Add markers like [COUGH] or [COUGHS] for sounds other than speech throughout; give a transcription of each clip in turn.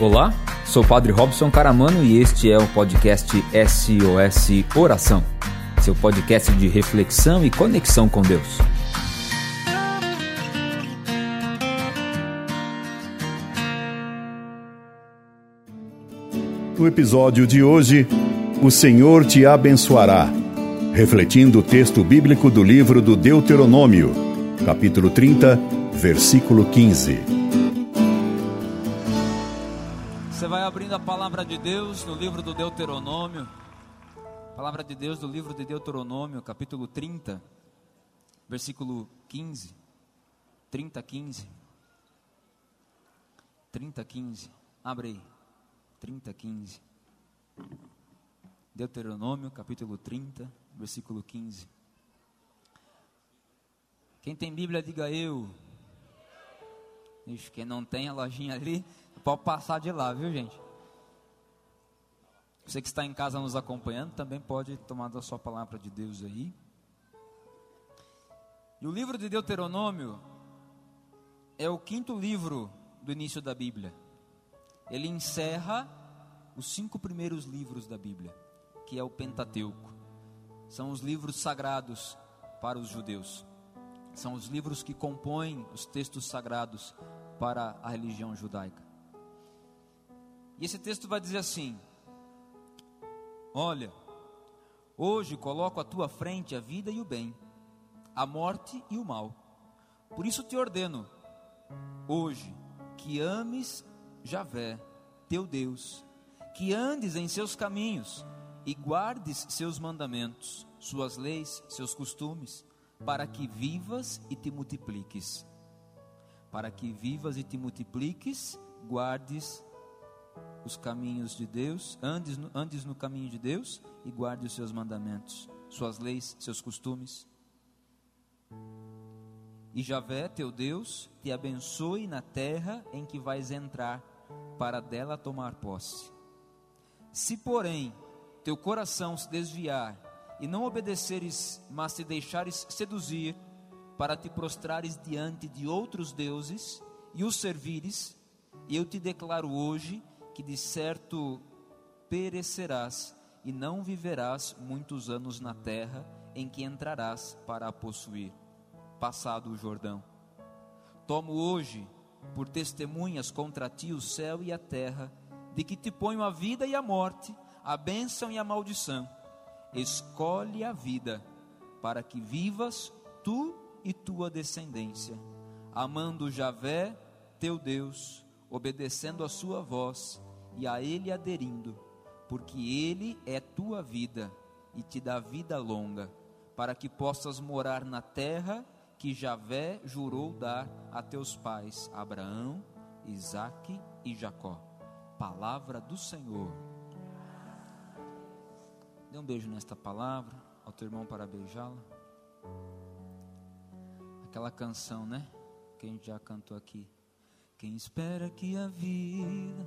Olá, sou o Padre Robson Caramano e este é o podcast SOS Oração, seu podcast de reflexão e conexão com Deus. No episódio de hoje, o Senhor te abençoará, refletindo o texto bíblico do livro do Deuteronômio, capítulo 30, versículo 15. Abrindo a palavra de Deus no livro do Deuteronômio. Palavra de Deus do livro de Deuteronômio, capítulo 30, versículo 15. 30, 15. 30, 15. Abre aí. 30, 15. Deuteronômio, capítulo 30, versículo 15. Quem tem Bíblia, diga eu. Quem não tem a lojinha ali, Pode passar de lá, viu, gente? Você que está em casa nos acompanhando também pode tomar da sua palavra de Deus aí. E o livro de Deuteronômio é o quinto livro do início da Bíblia. Ele encerra os cinco primeiros livros da Bíblia, que é o Pentateuco. São os livros sagrados para os judeus. São os livros que compõem os textos sagrados para a religião judaica. E esse texto vai dizer assim: Olha, hoje coloco à tua frente a vida e o bem, a morte e o mal. Por isso te ordeno, hoje, que ames Javé, teu Deus, que andes em seus caminhos e guardes seus mandamentos, suas leis, seus costumes, para que vivas e te multipliques. Para que vivas e te multipliques, guardes os caminhos de Deus, andes no, andes no caminho de Deus e guarde os seus mandamentos, suas leis, seus costumes. E Javé, teu Deus, te abençoe na terra em que vais entrar, para dela tomar posse. Se, porém, teu coração se desviar e não obedeceres, mas te deixares seduzir, para te prostrares diante de outros deuses e os servires, eu te declaro hoje que de certo perecerás e não viverás muitos anos na terra em que entrarás para a possuir, passado o Jordão. Tomo hoje por testemunhas contra ti o céu e a terra, de que te ponho a vida e a morte, a bênção e a maldição. Escolhe a vida, para que vivas tu e tua descendência, amando Javé, teu Deus, obedecendo a sua voz e a Ele aderindo, porque Ele é tua vida e te dá vida longa, para que possas morar na terra que Javé jurou dar a teus pais, Abraão, Isaque e Jacó. Palavra do Senhor. Dê um beijo nesta palavra ao teu irmão para beijá-la. Aquela canção, né? Que a gente já cantou aqui. Quem espera que a vida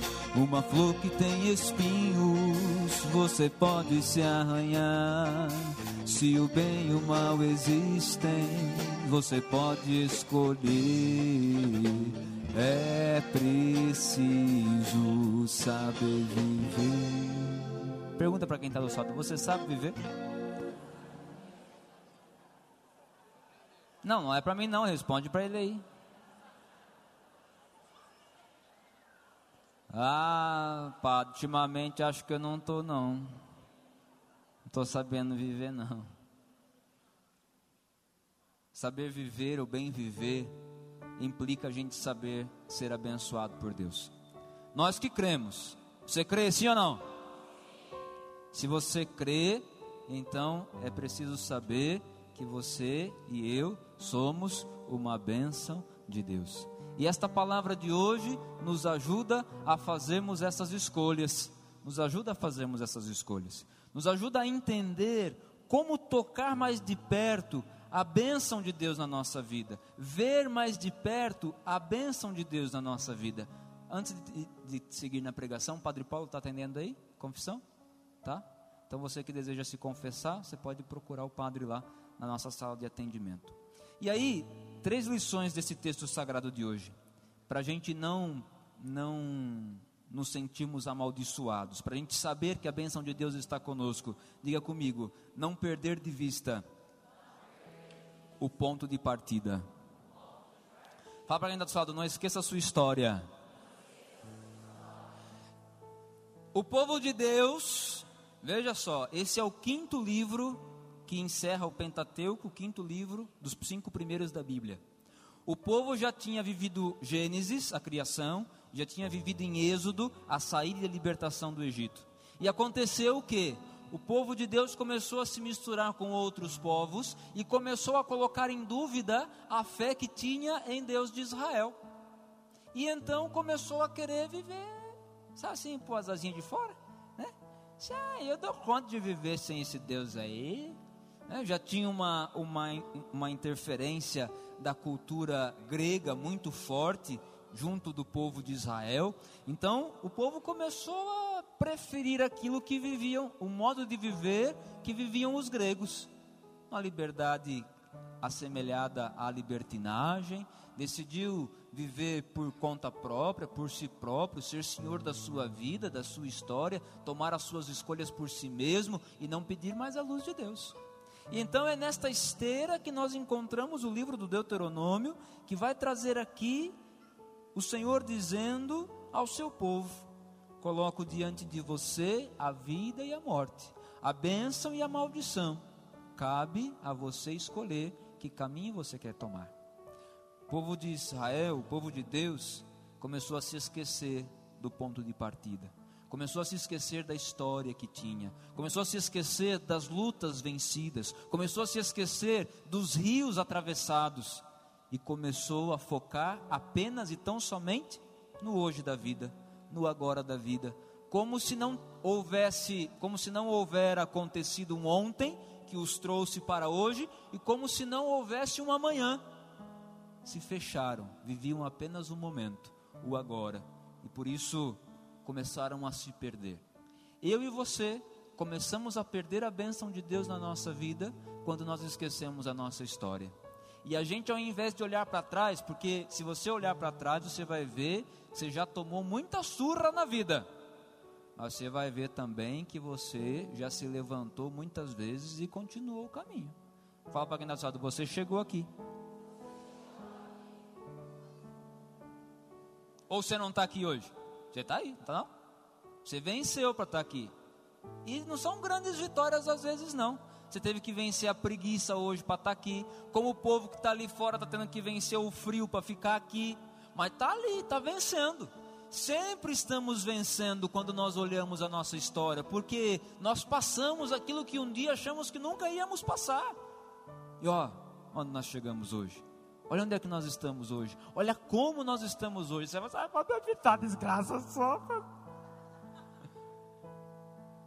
uma flor que tem espinhos, você pode se arranhar. Se o bem e o mal existem, você pode escolher. É preciso saber viver. Pergunta para quem está do lado: você sabe viver? Não, não é para mim não, responde para ele aí. Ah, pá, ultimamente acho que eu não tô não. Não sabendo viver não. Saber viver, o bem viver, implica a gente saber ser abençoado por Deus. Nós que cremos. Você crê sim ou não? Se você crê, então é preciso saber que você e eu somos uma bênção de Deus. E esta palavra de hoje nos ajuda a fazermos essas escolhas, nos ajuda a fazermos essas escolhas, nos ajuda a entender como tocar mais de perto a bênção de Deus na nossa vida, ver mais de perto a bênção de Deus na nossa vida. Antes de, de seguir na pregação, Padre Paulo está atendendo aí? Confissão? Tá? Então você que deseja se confessar, você pode procurar o Padre lá na nossa sala de atendimento. E aí, três lições desse texto sagrado de hoje, para a gente não, não nos sentirmos amaldiçoados, para a gente saber que a bênção de Deus está conosco. Diga comigo, não perder de vista o ponto de partida. Fala para quem está do seu lado, não esqueça a sua história. O povo de Deus, veja só, esse é o quinto livro que encerra o Pentateuco, o quinto livro dos cinco primeiros da Bíblia. O povo já tinha vivido Gênesis, a criação, já tinha vivido em Êxodo, a saída e a libertação do Egito. E aconteceu o que? O povo de Deus começou a se misturar com outros povos e começou a colocar em dúvida a fé que tinha em Deus de Israel. E então começou a querer viver, sabe assim, pôr as asinhas de fora, né? Ah, eu dou conta de viver sem esse Deus aí. Né? Já tinha uma, uma, uma interferência da cultura grega muito forte junto do povo de Israel. Então, o povo começou a preferir aquilo que viviam, o modo de viver que viviam os gregos. Uma liberdade assemelhada à libertinagem, decidiu viver por conta própria, por si próprio, ser senhor da sua vida, da sua história, tomar as suas escolhas por si mesmo e não pedir mais a luz de Deus. E então é nesta esteira que nós encontramos o livro do Deuteronômio, que vai trazer aqui o Senhor dizendo ao seu povo: Coloco diante de você a vida e a morte, a bênção e a maldição. Cabe a você escolher que caminho você quer tomar. O povo de Israel, o povo de Deus, começou a se esquecer do ponto de partida. Começou a se esquecer da história que tinha, começou a se esquecer das lutas vencidas, começou a se esquecer dos rios atravessados, e começou a focar apenas e tão somente no hoje da vida, no agora da vida, como se não houvesse, como se não houver acontecido um ontem que os trouxe para hoje e como se não houvesse um amanhã. Se fecharam, viviam apenas o um momento, o agora, e por isso começaram a se perder. Eu e você começamos a perder a bênção de Deus na nossa vida quando nós esquecemos a nossa história. E a gente, ao invés de olhar para trás, porque se você olhar para trás, você vai ver você já tomou muita surra na vida. Mas você vai ver também que você já se levantou muitas vezes e continuou o caminho. Fala para quem está lado, você chegou aqui. Ou você não está aqui hoje? Você está aí, tá não? Você venceu para estar tá aqui. E não são grandes vitórias às vezes não. Você teve que vencer a preguiça hoje para estar tá aqui. Como o povo que está ali fora está tendo que vencer o frio para ficar aqui. Mas está ali, está vencendo. Sempre estamos vencendo quando nós olhamos a nossa história, porque nós passamos aquilo que um dia achamos que nunca íamos passar. E ó, onde nós chegamos hoje? Olha onde é que nós estamos hoje. Olha como nós estamos hoje. Você vai falar, ah, pode evitar desgraça só. [LAUGHS]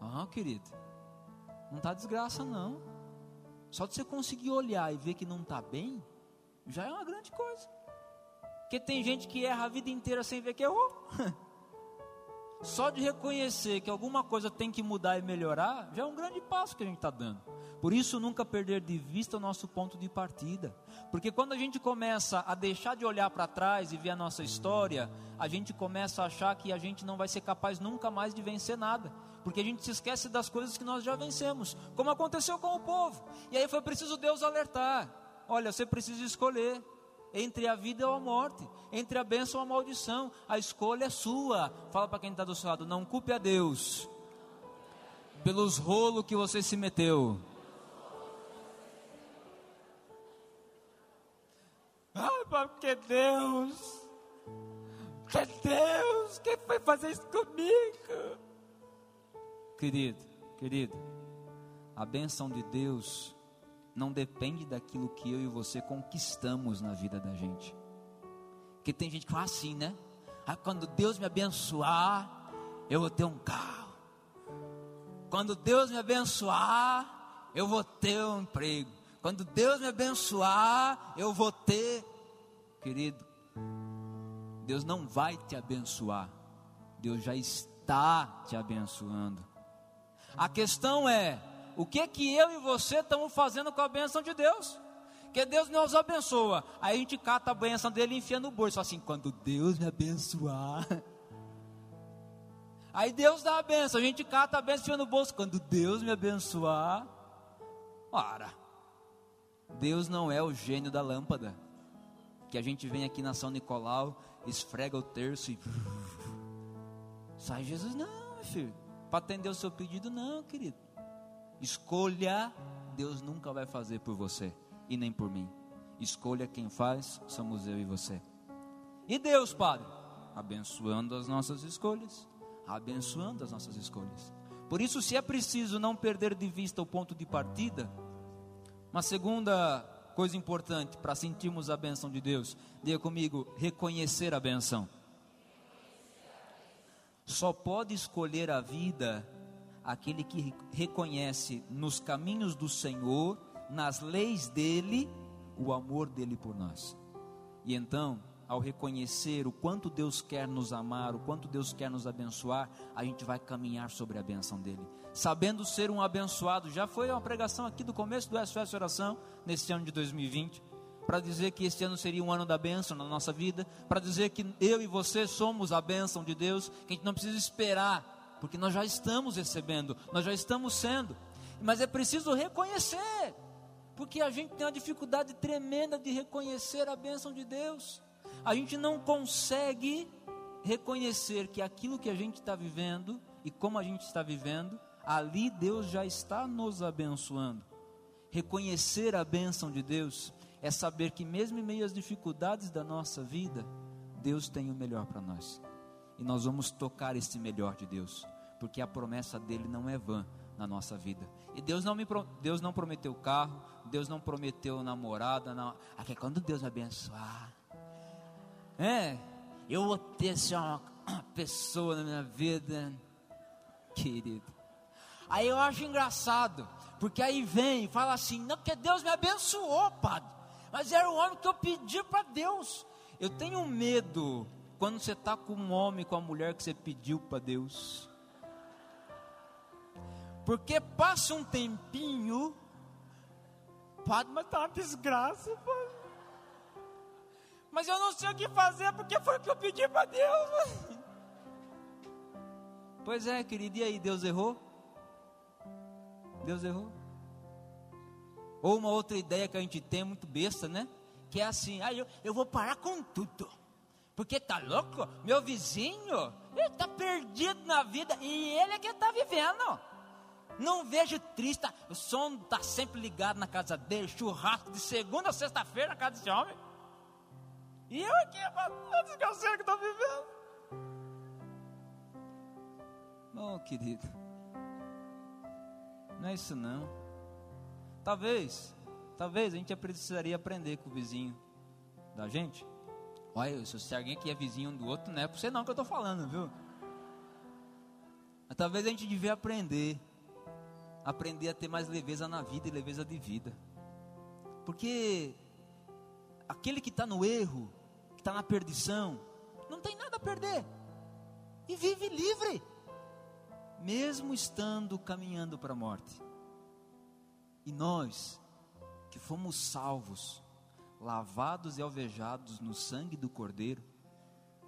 Ah, querido. Não está desgraça, não. Só de você conseguir olhar e ver que não está bem, já é uma grande coisa. Porque tem gente que erra a vida inteira sem ver que errou. [LAUGHS] Só de reconhecer que alguma coisa tem que mudar e melhorar, já é um grande passo que a gente está dando. Por isso, nunca perder de vista o nosso ponto de partida. Porque quando a gente começa a deixar de olhar para trás e ver a nossa história, a gente começa a achar que a gente não vai ser capaz nunca mais de vencer nada porque a gente se esquece das coisas que nós já vencemos, como aconteceu com o povo. E aí foi preciso Deus alertar: olha, você precisa escolher entre a vida ou a morte, entre a bênção ou a maldição. A escolha é sua. Fala para quem está do seu lado: não culpe a Deus pelos rolos que você se meteu. Ah, porque Deus, que Deus, quem foi fazer isso comigo? Querido, querido, a bênção de Deus não depende daquilo que eu e você conquistamos na vida da gente. Porque tem gente que fala assim, né? Ah, quando Deus me abençoar, eu vou ter um carro, quando Deus me abençoar, eu vou ter um emprego. Quando Deus me abençoar, eu vou ter. Querido, Deus não vai te abençoar. Deus já está te abençoando. A questão é, o que que eu e você estamos fazendo com a bênção de Deus? Que Deus nos abençoa. Aí a gente cata a bênção dele e enfia no bolso. Assim, quando Deus me abençoar. [LAUGHS] Aí Deus dá a bênção. A gente cata a bênção e enfia no bolso. Quando Deus me abençoar. Ora. Deus não é o gênio da lâmpada. Que a gente vem aqui na São Nicolau, esfrega o terço e. [LAUGHS] Sai Jesus, não, filho. Para atender o seu pedido, não, querido. Escolha, Deus nunca vai fazer por você e nem por mim. Escolha quem faz, somos eu e você. E Deus, Padre, abençoando as nossas escolhas, abençoando as nossas escolhas. Por isso, se é preciso não perder de vista o ponto de partida, uma segunda coisa importante para sentirmos a benção de Deus, diga comigo, reconhecer a benção. Só pode escolher a vida aquele que reconhece nos caminhos do Senhor nas leis dele o amor dele por nós. E então, ao reconhecer o quanto Deus quer nos amar, o quanto Deus quer nos abençoar, a gente vai caminhar sobre a benção dele. Sabendo ser um abençoado, já foi uma pregação aqui do começo do SOS Oração, nesse ano de 2020, para dizer que este ano seria um ano da bênção na nossa vida, para dizer que eu e você somos a bênção de Deus, que a gente não precisa esperar, porque nós já estamos recebendo, nós já estamos sendo, mas é preciso reconhecer porque a gente tem uma dificuldade tremenda de reconhecer a bênção de Deus. A gente não consegue reconhecer que aquilo que a gente está vivendo e como a gente está vivendo, ali Deus já está nos abençoando. Reconhecer a bênção de Deus é saber que, mesmo em meio às dificuldades da nossa vida, Deus tem o melhor para nós. E nós vamos tocar esse melhor de Deus, porque a promessa dele não é vã na nossa vida. E Deus não, me, Deus não prometeu carro, Deus não prometeu namorada, não. Aqui é quando Deus abençoar. É, eu vou ter assim, uma, uma [COUGHS] pessoa na minha vida, querido. Aí eu acho engraçado, porque aí vem e fala assim: não, que Deus me abençoou, padre. Mas era o homem que eu pedi para Deus. Eu tenho medo quando você está com um homem, com a mulher que você pediu para Deus. Porque passa um tempinho, Padre, mas tá uma desgraça, padre. Mas eu não sei o que fazer, porque foi o que eu pedi para Deus. Pois é, querido, e aí, Deus errou? Deus errou? Ou uma outra ideia que a gente tem, muito besta, né? Que é assim, ah, eu, eu vou parar com tudo. Porque tá louco? Meu vizinho, ele tá perdido na vida e ele é que tá vivendo. Não vejo triste, o som está sempre ligado na casa dele, churrasco de segunda a sexta-feira na casa desse homem. E eu aqui, a desgraceira que estou vivendo. Não, querido, não é isso não. Talvez, talvez a gente precisaria aprender com o vizinho da gente. Olha, se alguém aqui é vizinho um do outro, não é para você não que eu estou falando, viu? Mas talvez a gente devia aprender aprender a ter mais leveza na vida e leveza de vida. Porque aquele que está no erro, que está na perdição, não tem nada a perder e vive livre, mesmo estando caminhando para a morte. E nós, que fomos salvos, lavados e alvejados no sangue do Cordeiro,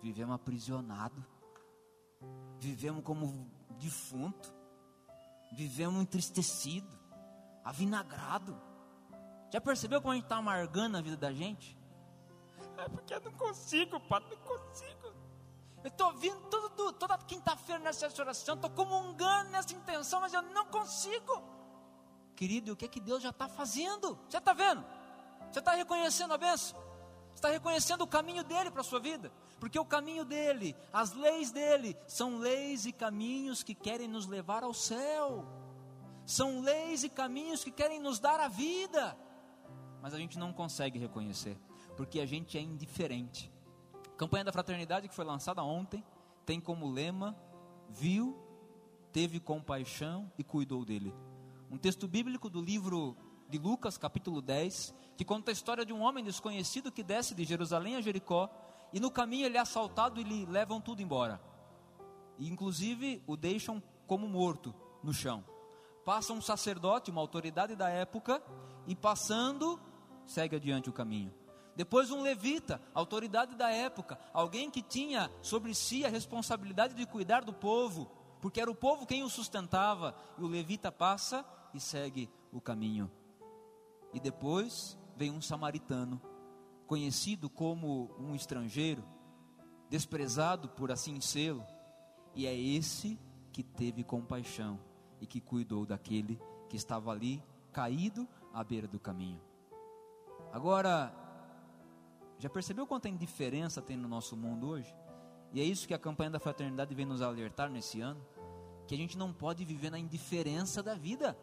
vivemos aprisionados, vivemos como defunto, vivemos entristecido, avinagrado. Já percebeu como a gente está amargando a vida da gente? É porque eu não consigo, pai, não consigo. Eu estou vindo todo, toda quinta-feira nessa oração, estou comungando nessa intenção, mas eu não consigo. Querido, o que é que Deus já está fazendo? Você está vendo? Você está reconhecendo a benção? está reconhecendo o caminho dele para a sua vida, porque o caminho dele, as leis dele, são leis e caminhos que querem nos levar ao céu, são leis e caminhos que querem nos dar a vida, mas a gente não consegue reconhecer, porque a gente é indiferente. A campanha da fraternidade que foi lançada ontem tem como lema: viu, teve compaixão e cuidou dele. Um texto bíblico do livro de Lucas, capítulo 10, que conta a história de um homem desconhecido que desce de Jerusalém a Jericó e no caminho ele é assaltado e lhe levam tudo embora. E inclusive o deixam como morto no chão. Passa um sacerdote, uma autoridade da época, e passando, segue adiante o caminho. Depois um levita, autoridade da época, alguém que tinha sobre si a responsabilidade de cuidar do povo, porque era o povo quem o sustentava, e o levita passa e segue o caminho. E depois vem um samaritano, conhecido como um estrangeiro, desprezado por assim sê-lo, e é esse que teve compaixão e que cuidou daquele que estava ali caído à beira do caminho. Agora, já percebeu quanta indiferença tem no nosso mundo hoje? E é isso que a campanha da fraternidade vem nos alertar nesse ano, que a gente não pode viver na indiferença da vida.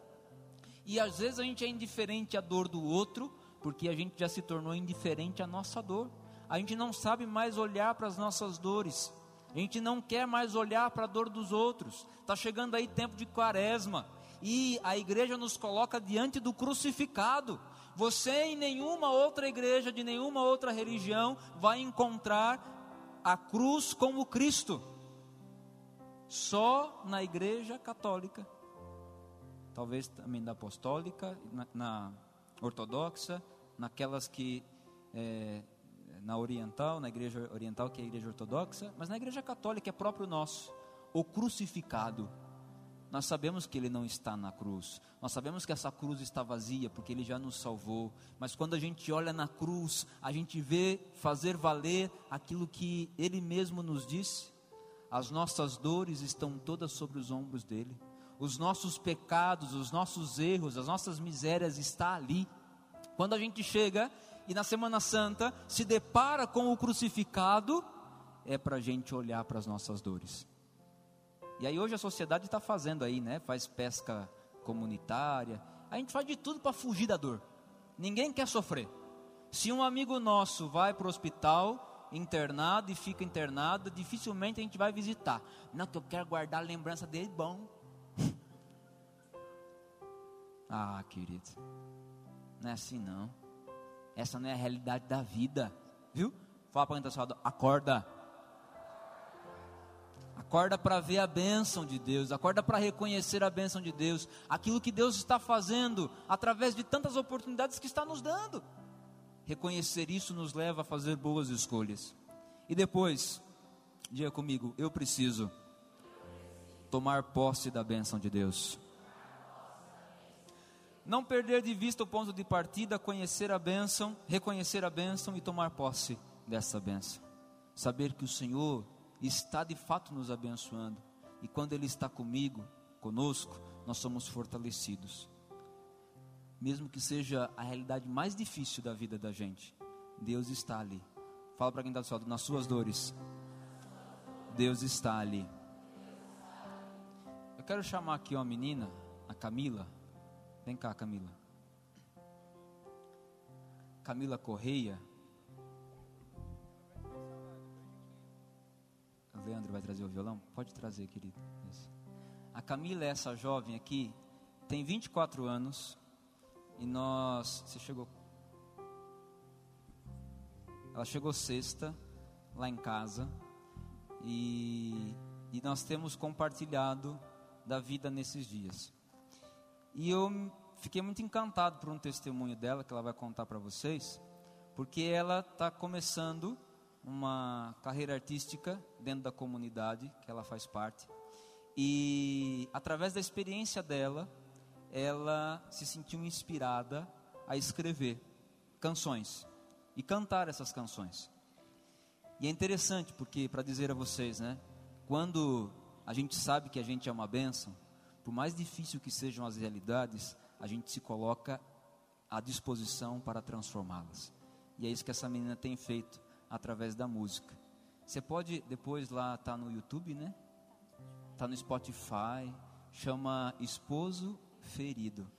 E às vezes a gente é indiferente à dor do outro, porque a gente já se tornou indiferente à nossa dor. A gente não sabe mais olhar para as nossas dores. A gente não quer mais olhar para a dor dos outros. Está chegando aí tempo de quaresma. E a igreja nos coloca diante do crucificado. Você em nenhuma outra igreja, de nenhuma outra religião, vai encontrar a cruz como Cristo. Só na igreja católica. Talvez também da apostólica, na, na ortodoxa, naquelas que é, na oriental, na igreja oriental, que é a igreja ortodoxa, mas na igreja católica é próprio nosso, o crucificado. Nós sabemos que ele não está na cruz, nós sabemos que essa cruz está vazia, porque ele já nos salvou, mas quando a gente olha na cruz, a gente vê fazer valer aquilo que ele mesmo nos disse. As nossas dores estão todas sobre os ombros dele, os nossos pecados, os nossos erros, as nossas misérias está ali. Quando a gente chega e na Semana Santa se depara com o crucificado, é para a gente olhar para as nossas dores. E aí hoje a sociedade está fazendo aí, né? Faz pesca comunitária. A gente faz de tudo para fugir da dor. Ninguém quer sofrer. Se um amigo nosso vai para o hospital, internado e fica internado, dificilmente a gente vai visitar. Não, que eu quero guardar a lembrança dele bom. [LAUGHS] ah, querido. Não é assim não. Essa não é a realidade da vida, viu? Fala para quem está acorda. Acorda para ver a bênção de Deus, acorda para reconhecer a bênção de Deus, aquilo que Deus está fazendo através de tantas oportunidades que está nos dando. Reconhecer isso nos leva a fazer boas escolhas. E depois, diga comigo, eu preciso tomar posse da bênção de Deus. Não perder de vista o ponto de partida, conhecer a bênção, reconhecer a bênção e tomar posse dessa bênção. Saber que o Senhor está de fato nos abençoando e quando Ele está comigo, conosco, nós somos fortalecidos. Mesmo que seja a realidade mais difícil da vida da gente, Deus está ali. Fala para quem está do seu lado, nas suas dores, Deus está ali. Eu quero chamar aqui uma menina, a Camila. Vem cá, Camila. Camila Correia. O Leandro vai trazer o violão? Pode trazer, querido. Isso. A Camila é essa jovem aqui, tem 24 anos. E nós. Você chegou. Ela chegou sexta, lá em casa. E, e nós temos compartilhado da vida nesses dias. E eu fiquei muito encantado por um testemunho dela que ela vai contar para vocês, porque ela está começando uma carreira artística dentro da comunidade que ela faz parte. E através da experiência dela, ela se sentiu inspirada a escrever canções e cantar essas canções. E é interessante porque, para dizer a vocês, né, quando a gente sabe que a gente é uma bênção, por mais difícil que sejam as realidades, a gente se coloca à disposição para transformá-las. E é isso que essa menina tem feito através da música. Você pode depois lá tá no YouTube, né? Tá no Spotify, chama Esposo Ferido.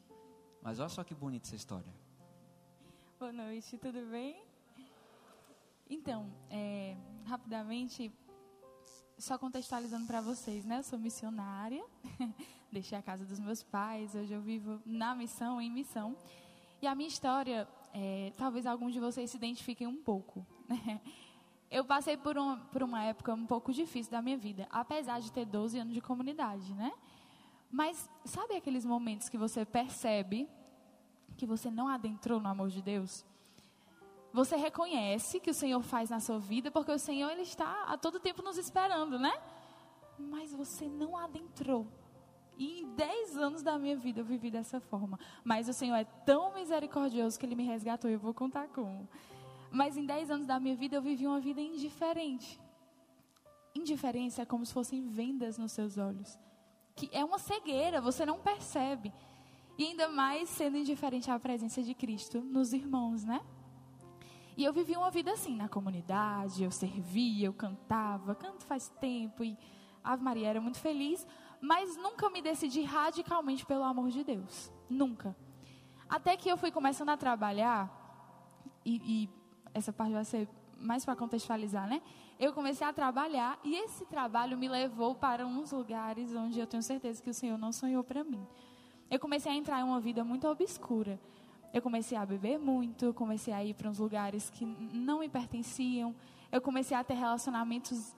Mas olha só que bonita essa história. Boa noite, tudo bem? Então, é, rapidamente, só contextualizando para vocês, né? Eu sou missionária, [LAUGHS] deixei a casa dos meus pais, hoje eu vivo na missão, em missão. E a minha história, é, talvez alguns de vocês se identifiquem um pouco. [LAUGHS] Né? Eu passei por uma, por uma época um pouco difícil da minha vida, apesar de ter 12 anos de comunidade, né? Mas sabe aqueles momentos que você percebe que você não adentrou no amor de Deus? Você reconhece que o Senhor faz na sua vida, porque o Senhor ele está a todo tempo nos esperando, né? Mas você não adentrou. E em 10 anos da minha vida eu vivi dessa forma. Mas o Senhor é tão misericordioso que Ele me resgatou. Eu vou contar como. Mas em 10 anos da minha vida eu vivi uma vida indiferente. Indiferença é como se fossem vendas nos seus olhos. Que é uma cegueira, você não percebe. E ainda mais sendo indiferente à presença de Cristo nos irmãos, né? E eu vivi uma vida assim, na comunidade, eu servia, eu cantava, canto faz tempo e Ave Maria era muito feliz, mas nunca me decidi radicalmente pelo amor de Deus. Nunca. Até que eu fui começando a trabalhar, e, e essa parte vai ser mais para contextualizar, né? Eu comecei a trabalhar e esse trabalho me levou para uns lugares onde eu tenho certeza que o Senhor não sonhou para mim. Eu comecei a entrar em uma vida muito obscura. Eu comecei a beber muito, comecei a ir para uns lugares que não me pertenciam. Eu comecei a ter relacionamentos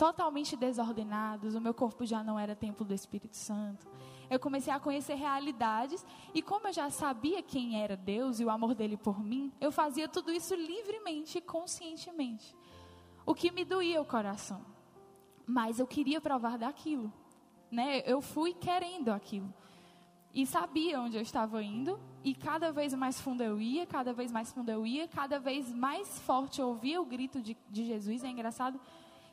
totalmente desordenados. O meu corpo já não era templo do Espírito Santo. Eu comecei a conhecer realidades e como eu já sabia quem era Deus e o amor dele por mim, eu fazia tudo isso livremente e conscientemente. O que me doía o coração. Mas eu queria provar daquilo, né? Eu fui querendo aquilo e sabia onde eu estava indo, e cada vez mais fundo eu ia, cada vez mais fundo eu ia, cada vez mais forte eu ouvia o grito de, de Jesus. É engraçado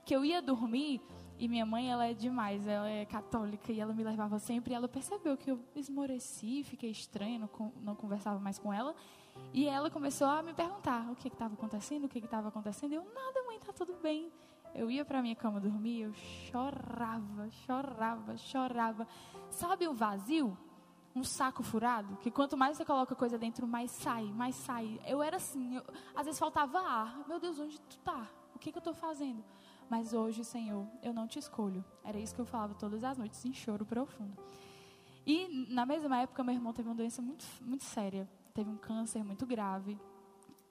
que eu ia dormir e minha mãe, ela é demais, ela é católica e ela me levava sempre. E ela percebeu que eu esmoreci, fiquei estranha, não, não conversava mais com ela. E ela começou a me perguntar o que estava acontecendo, o que estava acontecendo. Eu, nada, mãe, tá tudo bem. Eu ia para minha cama dormir, eu chorava, chorava, chorava. Sabe o vazio? um saco furado, que quanto mais você coloca coisa dentro, mais sai, mais sai. Eu era assim, eu, às vezes faltava ar. Meu Deus, onde tu tá? O que, que eu estou fazendo? Mas hoje, Senhor, eu não te escolho. Era isso que eu falava todas as noites, em choro profundo. E na mesma época, meu irmão teve uma doença muito, muito séria. Teve um câncer muito grave.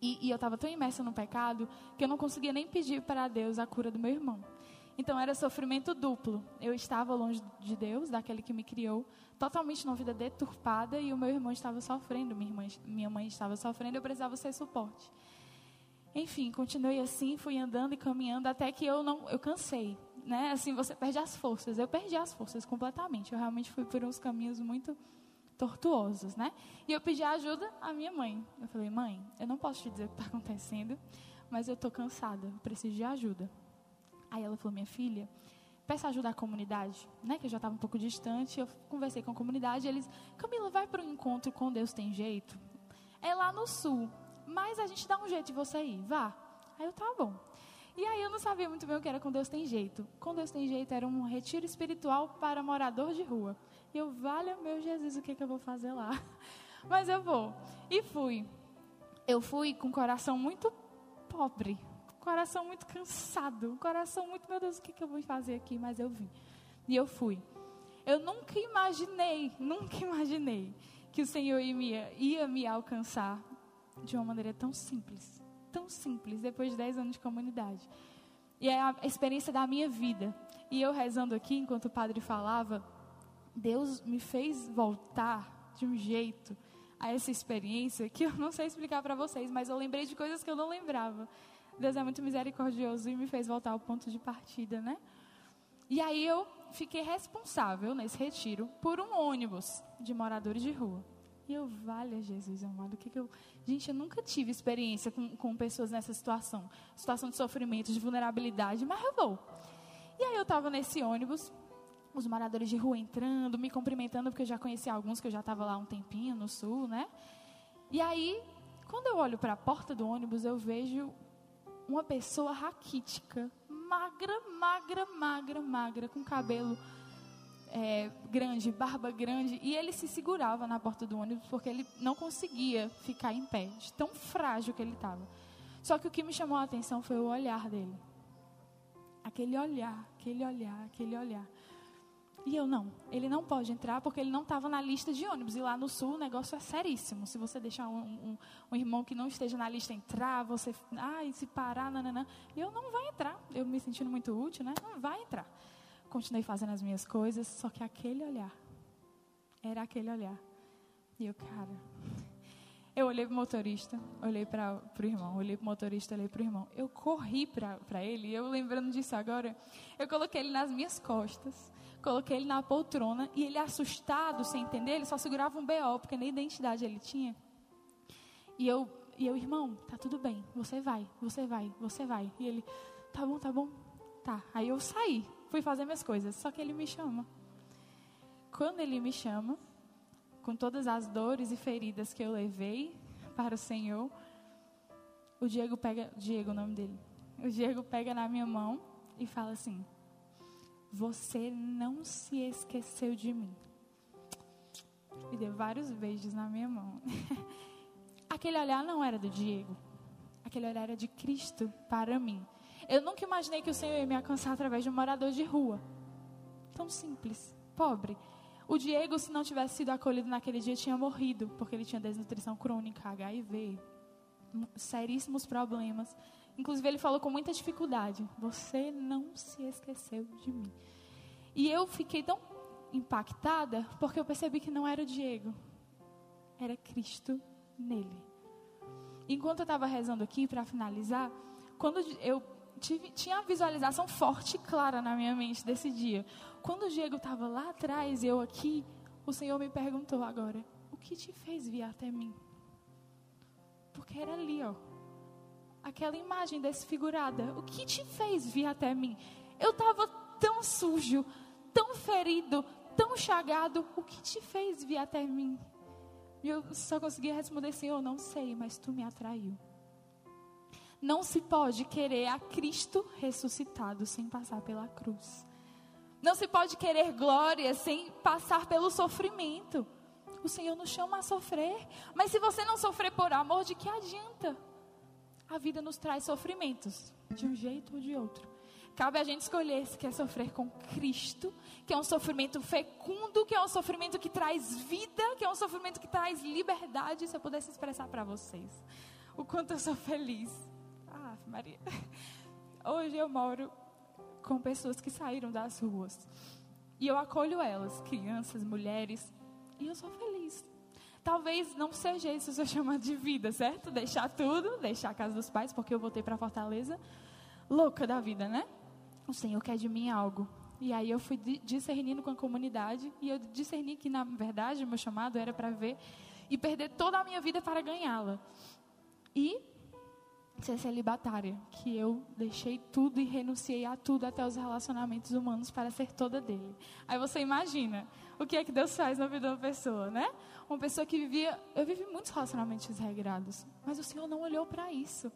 E, e eu estava tão imersa no pecado que eu não conseguia nem pedir para Deus a cura do meu irmão. Então era sofrimento duplo. Eu estava longe de Deus, daquele que me criou, totalmente numa vida deturpada e o meu irmão estava sofrendo, minha, irmã, minha mãe estava sofrendo, eu precisava ser suporte. Enfim, continuei assim, fui andando e caminhando até que eu não, eu cansei, né? Assim, você perde as forças. Eu perdi as forças completamente. Eu realmente fui por uns caminhos muito tortuosos, né? E eu pedi ajuda à minha mãe. Eu falei, mãe, eu não posso te dizer o que está acontecendo, mas eu estou cansada, preciso de ajuda. Aí ela falou, minha filha, peça ajuda à comunidade, né? Que eu já estava um pouco distante. Eu conversei com a comunidade. Eles, Camila, vai para o encontro com Deus tem jeito. É lá no sul, mas a gente dá um jeito de você ir. Vá. Aí eu tá bom. E aí eu não sabia muito bem o que era com Deus tem jeito. Com Deus tem jeito era um retiro espiritual para morador de rua. E eu, vale meu Jesus, o que, que eu vou fazer lá? [LAUGHS] Mas eu vou. E fui. Eu fui com o coração muito pobre, coração muito cansado, coração muito, meu Deus, o que, que eu vou fazer aqui? Mas eu vim. E eu fui. Eu nunca imaginei, [LAUGHS] nunca imaginei que o Senhor ia, ia me alcançar de uma maneira tão simples. Tão simples, depois de 10 anos de comunidade. E é a experiência da minha vida. E eu rezando aqui, enquanto o padre falava, Deus me fez voltar de um jeito a essa experiência que eu não sei explicar para vocês, mas eu lembrei de coisas que eu não lembrava. Deus é muito misericordioso e me fez voltar ao ponto de partida, né? E aí eu fiquei responsável nesse retiro por um ônibus de moradores de rua. E eu, valha Jesus amado, que, que eu. Gente, eu nunca tive experiência com, com pessoas nessa situação situação de sofrimento, de vulnerabilidade, mas eu vou. E aí eu estava nesse ônibus, os moradores de rua entrando, me cumprimentando, porque eu já conhecia alguns que eu já estava lá um tempinho no sul, né? E aí, quando eu olho para a porta do ônibus, eu vejo uma pessoa raquítica, magra, magra, magra, magra, com cabelo é, grande, barba grande, e ele se segurava na porta do ônibus porque ele não conseguia ficar em pé, de tão frágil que ele estava. Só que o que me chamou a atenção foi o olhar dele. Aquele olhar, aquele olhar, aquele olhar. E eu não, ele não pode entrar porque ele não estava na lista de ônibus. E lá no sul o negócio é seríssimo. Se você deixar um, um, um irmão que não esteja na lista entrar, você, ai, se parar, nananã. E eu não vai entrar. Eu me sentindo muito útil, né? Não vai entrar. Continuei fazendo as minhas coisas, só que aquele olhar, era aquele olhar. E eu, cara, eu olhei para o motorista, olhei para o irmão, olhei para o motorista, olhei para o irmão. Eu corri para ele, eu lembrando disso agora, eu coloquei ele nas minhas costas coloquei ele na poltrona e ele assustado, sem entender, ele só segurava um BO, porque nem identidade ele tinha. E eu, e eu, irmão, tá tudo bem, você vai, você vai, você vai. E ele, tá bom, tá bom, tá. Aí eu saí, fui fazer minhas coisas, só que ele me chama. Quando ele me chama, com todas as dores e feridas que eu levei para o Senhor, o Diego pega, Diego, o nome dele. O Diego pega na minha mão e fala assim: você não se esqueceu de mim. E deu vários beijos na minha mão. [LAUGHS] Aquele olhar não era do Diego. Aquele olhar era de Cristo para mim. Eu nunca imaginei que o Senhor ia me alcançar através de um morador de rua. Tão simples, pobre. O Diego, se não tivesse sido acolhido naquele dia, tinha morrido, porque ele tinha desnutrição crônica, HIV, seríssimos problemas. Inclusive, ele falou com muita dificuldade: Você não se esqueceu de mim. E eu fiquei tão impactada porque eu percebi que não era o Diego, era Cristo nele. Enquanto eu estava rezando aqui para finalizar, quando eu tive, tinha a visualização forte e clara na minha mente desse dia. Quando o Diego estava lá atrás e eu aqui, o Senhor me perguntou agora: O que te fez vir até mim? Porque era ali, ó aquela imagem desfigurada. O que te fez vir até mim? Eu estava tão sujo, tão ferido, tão chagado. O que te fez vir até mim? E eu só conseguia responder Eu não sei, mas tu me atraiu. Não se pode querer a Cristo ressuscitado sem passar pela cruz. Não se pode querer glória sem passar pelo sofrimento. O Senhor nos chama a sofrer. Mas se você não sofrer por amor, de que adianta? a vida nos traz sofrimentos, de um jeito ou de outro. Cabe a gente escolher se quer sofrer com Cristo, que é um sofrimento fecundo, que é um sofrimento que traz vida, que é um sofrimento que traz liberdade. Se eu pudesse expressar para vocês o quanto eu sou feliz. Maria. [LAUGHS] Hoje eu moro com pessoas que saíram das ruas. E eu acolho elas, crianças, mulheres, e eu sou feliz talvez não seja esse o seu [LAUGHS] chamado de vida, certo? Deixar tudo, deixar a casa dos pais, porque eu voltei para Fortaleza, louca da vida, né? O Senhor quer de mim algo. E aí eu fui discernindo com a comunidade e eu discerni que na verdade o meu chamado era para ver e perder toda a minha vida para ganhá-la. E ser celibatária, que eu deixei tudo e renunciei a tudo até os relacionamentos humanos para ser toda dele. Aí você imagina o que é que Deus faz na vida de uma pessoa, né? uma pessoa que vivia. Eu vivi muitos relacionamentos desregrados, mas o Senhor não olhou para isso.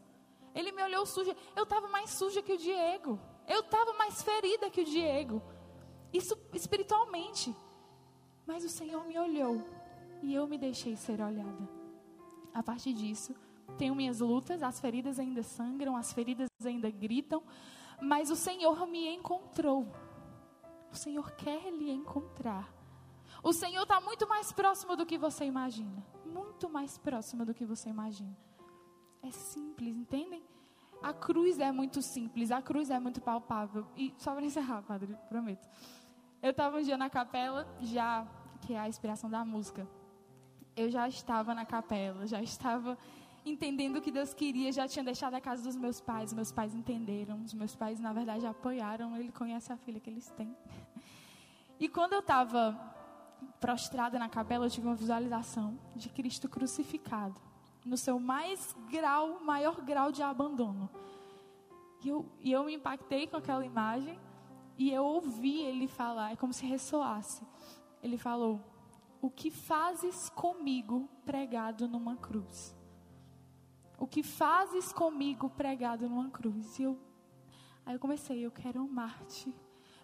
Ele me olhou suja. Eu estava mais suja que o Diego. Eu estava mais ferida que o Diego. Isso espiritualmente. Mas o Senhor me olhou e eu me deixei ser olhada. A partir disso, tenho minhas lutas, as feridas ainda sangram, as feridas ainda gritam, mas o Senhor me encontrou. O Senhor quer lhe encontrar. O Senhor está muito mais próximo do que você imagina. Muito mais próximo do que você imagina. É simples, entendem? A cruz é muito simples, a cruz é muito palpável. E só para encerrar, padre, prometo. Eu estava um dia na capela, já, que é a inspiração da música. Eu já estava na capela, já estava entendendo o que Deus queria, já tinha deixado a casa dos meus pais. Meus pais entenderam, os meus pais, na verdade, apoiaram. Ele conhece a filha que eles têm. E quando eu estava prostrada na capela, eu tive uma visualização de Cristo crucificado, no seu mais grau, maior grau de abandono. E eu, e eu me impactei com aquela imagem e eu ouvi ele falar, é como se ressoasse. Ele falou: O que fazes comigo pregado numa cruz? O que fazes comigo pregado numa cruz? E eu, aí eu comecei: Eu quero amar-te,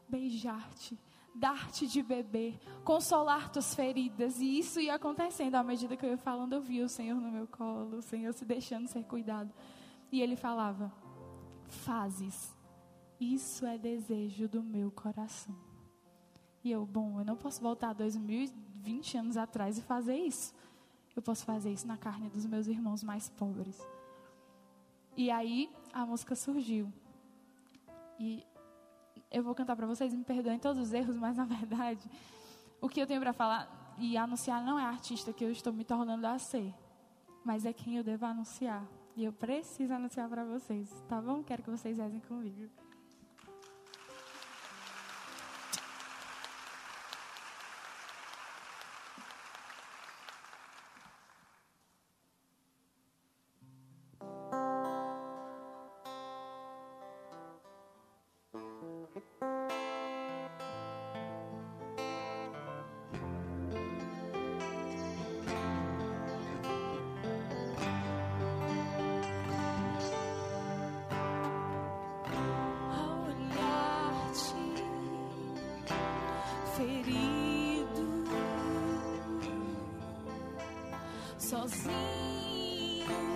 beijar-te, dar-te de beber, consolar tuas feridas. E isso ia acontecendo à medida que eu ia falando, eu via o Senhor no meu colo, o Senhor se deixando ser cuidado. E ele falava: Fazes Isso é desejo do meu coração. E eu, bom, eu não posso voltar 2020 anos atrás e fazer isso. Eu posso fazer isso na carne dos meus irmãos mais pobres. E aí a música surgiu. E eu vou cantar para vocês, me perdoem todos os erros, mas na verdade, o que eu tenho para falar e anunciar não é a artista que eu estou me tornando a ser, mas é quem eu devo anunciar. E eu preciso anunciar para vocês, tá bom? Quero que vocês rezem comigo. ferido, sozinho.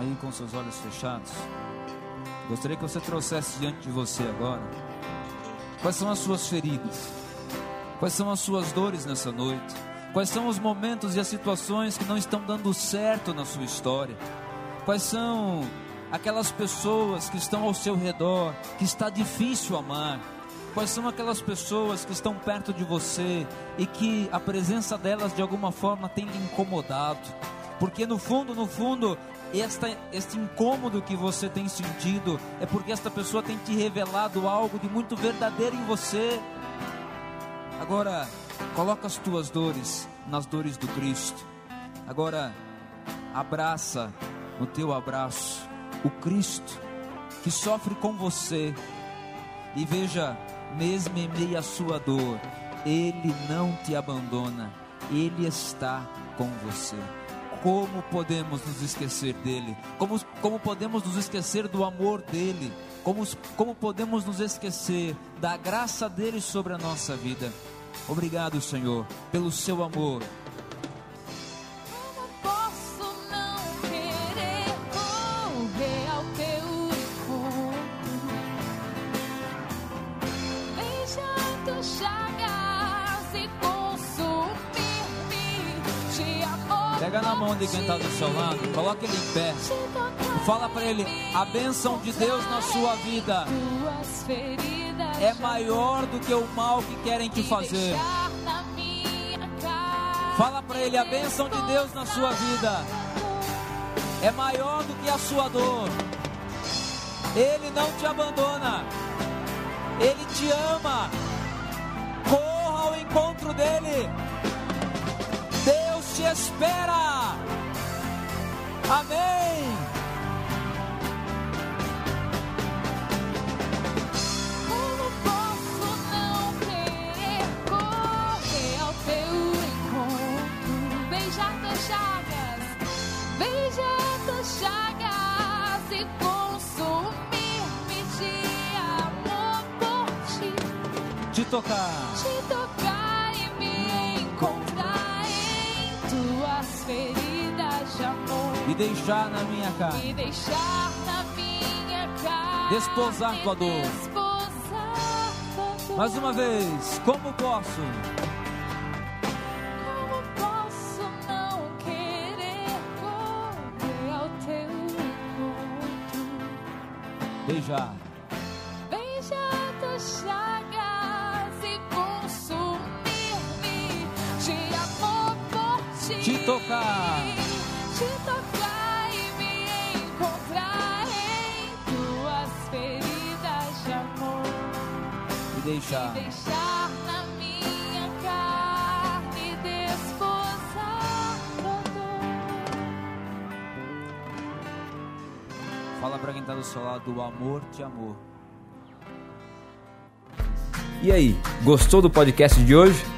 Aí com seus olhos fechados, gostaria que você trouxesse diante de você agora quais são as suas feridas, quais são as suas dores nessa noite, quais são os momentos e as situações que não estão dando certo na sua história, quais são aquelas pessoas que estão ao seu redor que está difícil amar. Quais são aquelas pessoas que estão perto de você e que a presença delas de alguma forma tem lhe incomodado? Porque no fundo, no fundo, esta, este incômodo que você tem sentido é porque esta pessoa tem te revelado algo de muito verdadeiro em você. Agora, coloca as tuas dores nas dores do Cristo. Agora, abraça no teu abraço o Cristo que sofre com você. E veja, mesmo em meio à sua dor, Ele não te abandona, Ele está com você. Como podemos nos esquecer dele? Como, como podemos nos esquecer do amor dele? Como, como podemos nos esquecer da graça dele sobre a nossa vida? Obrigado, Senhor, pelo seu amor. Pega na mão de quem está do seu lado, coloca ele em pé. Fala para ele: a bênção de Deus na sua vida é maior do que o mal que querem te fazer. Fala para ele: a bênção de Deus na sua vida é maior do que a sua dor. Ele não te abandona, ele te ama. Corra ao encontro dele. Deus te espera. Amém. Como posso não querer correr ao teu encontro? Beijar tuas chagas, beijar tuas chagas e consumir-me de amor por ti. Te tocar. Te tocar feridas de amor. E deixar na minha casa. E deixar na minha casa Desposar tua dor. Desposar tua dor. Mais uma vez, como posso? Como posso não querer correr ao teu encontro? Beijar tocar. Te tocar e me encontrar em tuas feridas de amor. E deixar. E deixar na minha carne desposar dor. Fala pra quem tá do seu lado, o amor te amou. E aí, gostou do podcast de hoje?